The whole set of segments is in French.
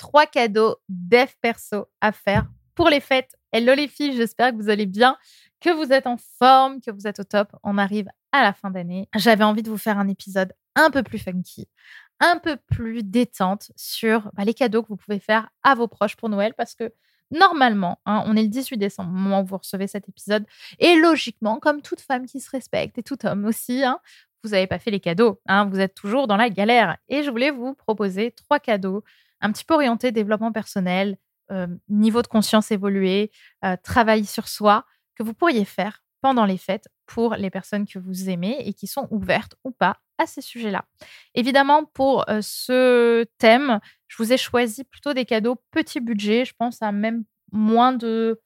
trois cadeaux dev perso à faire pour les fêtes. Hello les filles, j'espère que vous allez bien, que vous êtes en forme, que vous êtes au top. On arrive à la fin d'année. J'avais envie de vous faire un épisode un peu plus funky, un peu plus détente sur bah, les cadeaux que vous pouvez faire à vos proches pour Noël parce que normalement, hein, on est le 18 décembre au moment où vous recevez cet épisode et logiquement, comme toute femme qui se respecte et tout homme aussi, hein, vous n'avez pas fait les cadeaux, hein, vous êtes toujours dans la galère. Et je voulais vous proposer trois cadeaux un petit peu orientés développement personnel, euh, niveau de conscience évolué, euh, travail sur soi, que vous pourriez faire pendant les fêtes pour les personnes que vous aimez et qui sont ouvertes ou pas à ces sujets-là. Évidemment, pour euh, ce thème, je vous ai choisi plutôt des cadeaux petit budget. Je pense à même moins de,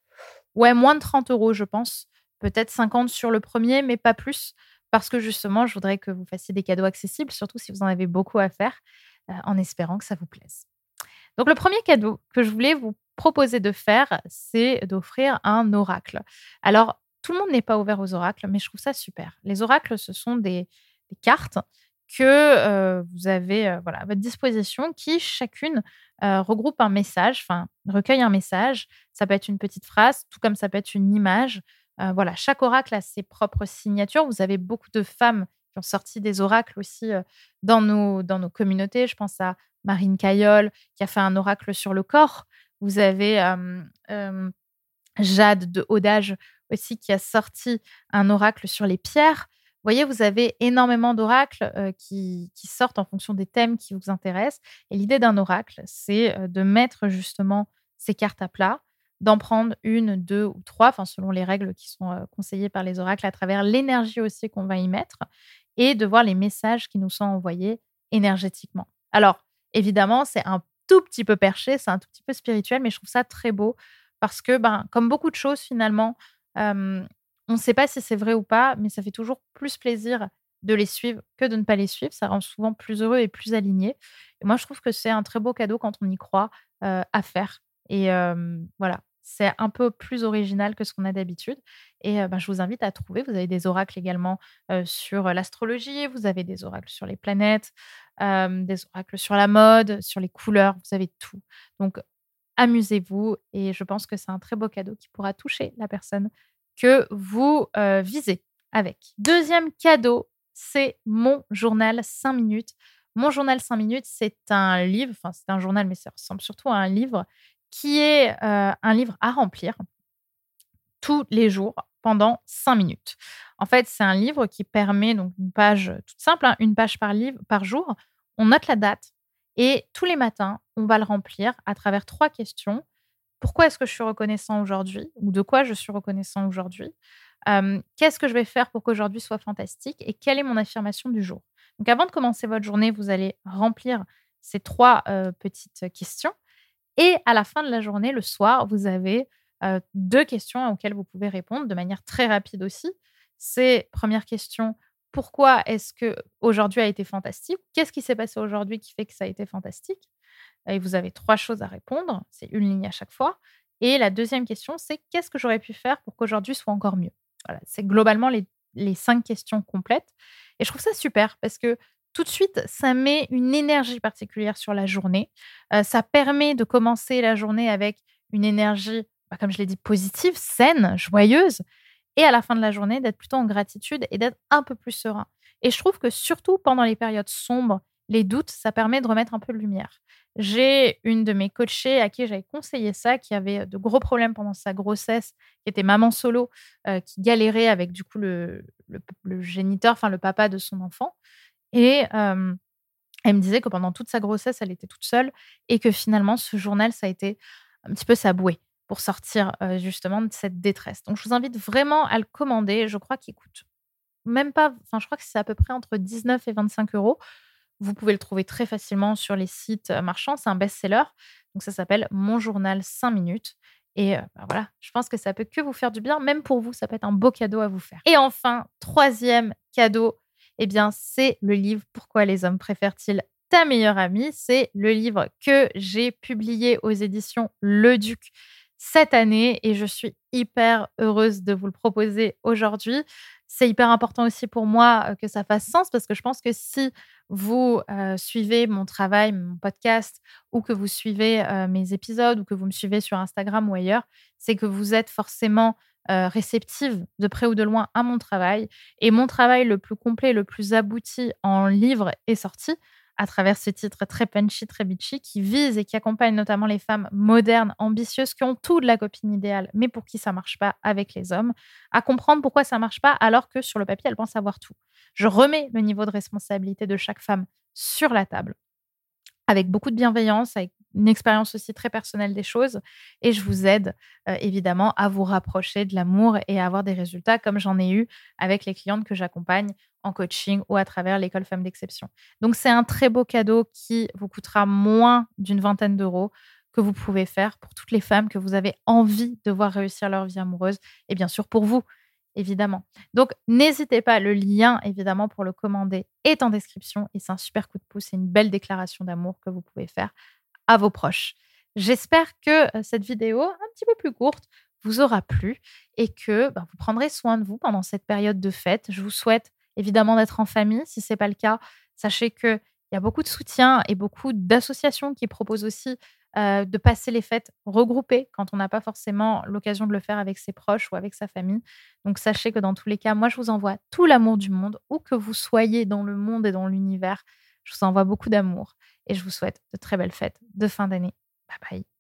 ouais, moins de 30 euros, je pense. Peut-être 50 sur le premier, mais pas plus parce que justement, je voudrais que vous fassiez des cadeaux accessibles, surtout si vous en avez beaucoup à faire, en espérant que ça vous plaise. Donc le premier cadeau que je voulais vous proposer de faire, c'est d'offrir un oracle. Alors, tout le monde n'est pas ouvert aux oracles, mais je trouve ça super. Les oracles, ce sont des, cartes que euh, vous avez euh, à votre disposition qui, chacune, regroupe un message, enfin, recueille un message. Ça peut être une petite phrase, tout comme ça peut être une image, euh, voilà, chaque oracle a ses propres signatures. Vous avez beaucoup de femmes qui ont sorti des oracles aussi dans, nos, dans nos communautés. Je pense à Marine Cayol qui a fait un oracle sur le corps. Vous avez Jade de Audage aussi qui a sorti un oracle sur les pierres. Vous voyez, vous avez énormément d'oracles qui, qui, sortent en fonction des thèmes qui vous intéressent. Et l'idée d'un oracle, c'est de mettre justement ces cartes à plat d'en prendre une, deux ou trois, enfin selon les règles qui sont conseillées par les oracles, à travers l'énergie aussi qu'on va y mettre, et de voir les messages qui nous sont envoyés énergétiquement. Alors, évidemment, c'est un tout petit peu perché, c'est un tout petit peu spirituel, mais je trouve ça très beau parce que, ben, comme beaucoup de choses finalement, on ne sait pas si c'est vrai ou pas, mais ça fait toujours plus plaisir de les suivre que de ne pas les suivre. Ça rend souvent plus heureux et plus aligné. Et moi, je trouve que c'est un très beau cadeau quand on y croit à faire. Et voilà, c'est un peu plus original que ce qu'on a d'habitude. Et bah, je vous invite à trouver. Vous avez des oracles également sur l'astrologie, vous avez des oracles sur les planètes, des oracles sur la mode, sur les couleurs, vous avez tout. Donc, amusez-vous et je pense que c'est un très beau cadeau qui pourra toucher la personne que vous visez avec. Deuxième cadeau, c'est mon journal 5 minutes. Mon journal 5 minutes, c'est un livre, enfin c'est un journal, mais ça ressemble surtout à un livre qui est euh, un livre à remplir tous les jours pendant cinq minutes. En fait, c'est un livre qui permet donc une page toute simple, hein, une page par livre par jour. On note la date et tous les matins, on va le remplir à travers trois questions. Pourquoi est-ce que je suis reconnaissant aujourd'hui ou de quoi je suis reconnaissant aujourd'hui? Qu'est-ce que je vais faire pour qu'aujourd'hui soit fantastique et quelle est mon affirmation du jour? Donc, avant de commencer votre journée, vous allez remplir ces trois euh, petites questions et à la fin de la journée, le soir, vous avez deux questions auxquelles vous pouvez répondre de manière très rapide aussi. C'est première question, pourquoi est-ce que aujourd'hui a été fantastique? Qu'est-ce qui s'est passé aujourd'hui qui fait que ça a été fantastique? Et vous avez trois choses à répondre, c'est une ligne à chaque fois. Et la deuxième question, c'est qu'est-ce que j'aurais pu faire pour qu'aujourd'hui soit encore mieux? Voilà, c'est globalement les, les cinq questions complètes. Et je trouve ça super parce que tout de suite, ça met une énergie particulière sur la journée. Euh, ça permet de commencer la journée avec une énergie, bah, comme je l'ai dit, positive, saine, joyeuse. Et à la fin de la journée, d'être plutôt en gratitude et d'être un peu plus serein. Et je trouve que surtout pendant les périodes sombres, les doutes, ça permet de remettre un peu de lumière. J'ai une de mes coachées à qui j'avais conseillé ça, qui avait de gros problèmes pendant sa grossesse, qui était maman solo, euh, qui galérait avec du coup le, le géniteur, enfin le papa de son enfant. Et elle me disait que pendant toute sa grossesse, elle était toute seule et que finalement, ce journal, ça a été un petit peu sa bouée pour sortir justement de cette détresse. Donc, je vous invite vraiment à le commander. Je crois qu'il coûte même pas, enfin, je crois que c'est à peu près entre 19 et 25 euros. Vous pouvez le trouver très facilement sur les sites marchands. C'est un best-seller. Donc, ça s'appelle Mon journal 5 minutes. Et bah, voilà, je pense que ça peut que vous faire du bien. Même pour vous, ça peut être un beau cadeau à vous faire. Et enfin, troisième cadeau eh bien, c'est le livre Pourquoi les hommes préfèrent-ils ta meilleure amie? C'est le livre que j'ai publié aux éditions Le Duc cette année et je suis hyper heureuse de vous le proposer aujourd'hui. c'est hyper important aussi pour moi que ça fasse sens parce que je pense que si vous suivez mon travail, mon podcast, ou que vous suivez mes épisodes, ou que vous me suivez sur Instagram ou ailleurs, c'est que vous êtes forcément réceptive de près ou de loin à mon travail. Et mon travail le plus complet, le plus abouti en livre est sorti à travers ce titre très punchy, très bitchy, qui vise et qui accompagne notamment les femmes modernes, ambitieuses, qui ont tout de la copine idéale, mais pour qui ça marche pas avec les hommes, à comprendre pourquoi ça marche pas alors que sur le papier, elles pensent avoir tout. Je remets le niveau de responsabilité de chaque femme sur la table avec beaucoup de bienveillance, avec une expérience aussi très personnelle des choses. Et je vous aide euh, évidemment à vous rapprocher de l'amour et à avoir des résultats comme j'en ai eu avec les clientes que j'accompagne en coaching ou à travers l'école Femmes d'Exception. Donc c'est un très beau cadeau qui vous coûtera moins d'une vingtaine d'euros que vous pouvez faire pour toutes les femmes que vous avez envie de voir réussir leur vie amoureuse et bien sûr pour vous évidemment. Donc, n'hésitez pas, le lien, évidemment, pour le commander est en description et c'est un super coup de pouce et une belle déclaration d'amour que vous pouvez faire à vos proches. J'espère que cette vidéo, un petit peu plus courte, vous aura plu et que bah, vous prendrez soin de vous pendant cette période de fête. Je vous souhaite évidemment d'être en famille. Si ce n'est pas le cas, sachez qu'il y a beaucoup de soutien et beaucoup d'associations qui proposent aussi de passer les fêtes regroupées quand on n'a pas forcément l'occasion de le faire avec ses proches ou avec sa famille. Donc sachez que dans tous les cas, moi je vous envoie tout l'amour du monde, où que vous soyez dans le monde et dans l'univers. Je vous envoie beaucoup d'amour et je vous souhaite de très belles fêtes de fin d'année. Bye bye.